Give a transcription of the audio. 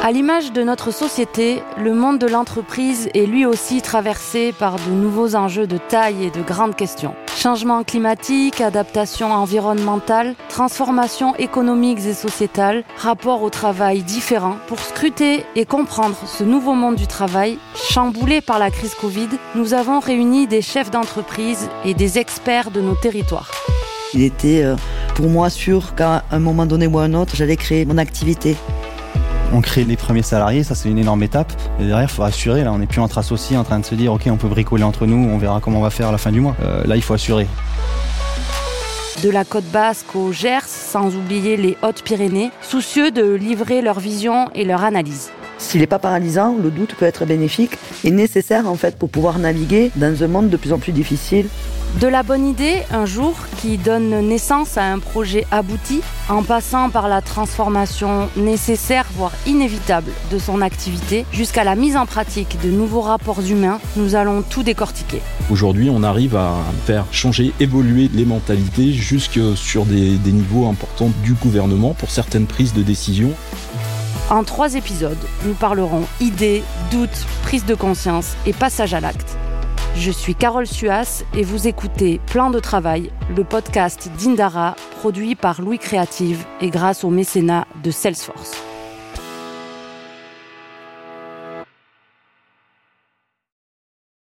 À l'image de notre société, le monde de l'entreprise est lui aussi traversé par de nouveaux enjeux de taille et de grandes questions. Changement climatique, adaptation environnementale, transformation économiques et sociétales, rapport au travail différent. Pour scruter et comprendre ce nouveau monde du travail, chamboulé par la crise Covid, nous avons réuni des chefs d'entreprise et des experts de nos territoires. Il était euh, pour moi sûr qu'à un moment donné ou à un autre, j'allais créer mon activité. On crée les premiers salariés, ça c'est une énorme étape. Et derrière, il faut assurer. Là, on n'est plus entre associés en train de se dire, ok, on peut bricoler entre nous, on verra comment on va faire à la fin du mois. Euh, là, il faut assurer. De la côte basque au Gers, sans oublier les Hautes-Pyrénées, soucieux de livrer leur vision et leur analyse. S'il n'est pas paralysant, le doute peut être bénéfique et nécessaire en fait pour pouvoir naviguer dans un monde de plus en plus difficile. De la bonne idée, un jour, qui donne naissance à un projet abouti, en passant par la transformation nécessaire, voire inévitable, de son activité, jusqu'à la mise en pratique de nouveaux rapports humains, nous allons tout décortiquer. Aujourd'hui, on arrive à faire changer, évoluer les mentalités jusque sur des, des niveaux importants du gouvernement pour certaines prises de décision. En trois épisodes, nous parlerons idées, doutes, prise de conscience et passage à l'acte. Je suis Carole Suas et vous écoutez Plan de travail, le podcast d'Indara produit par Louis Créative et grâce au mécénat de Salesforce.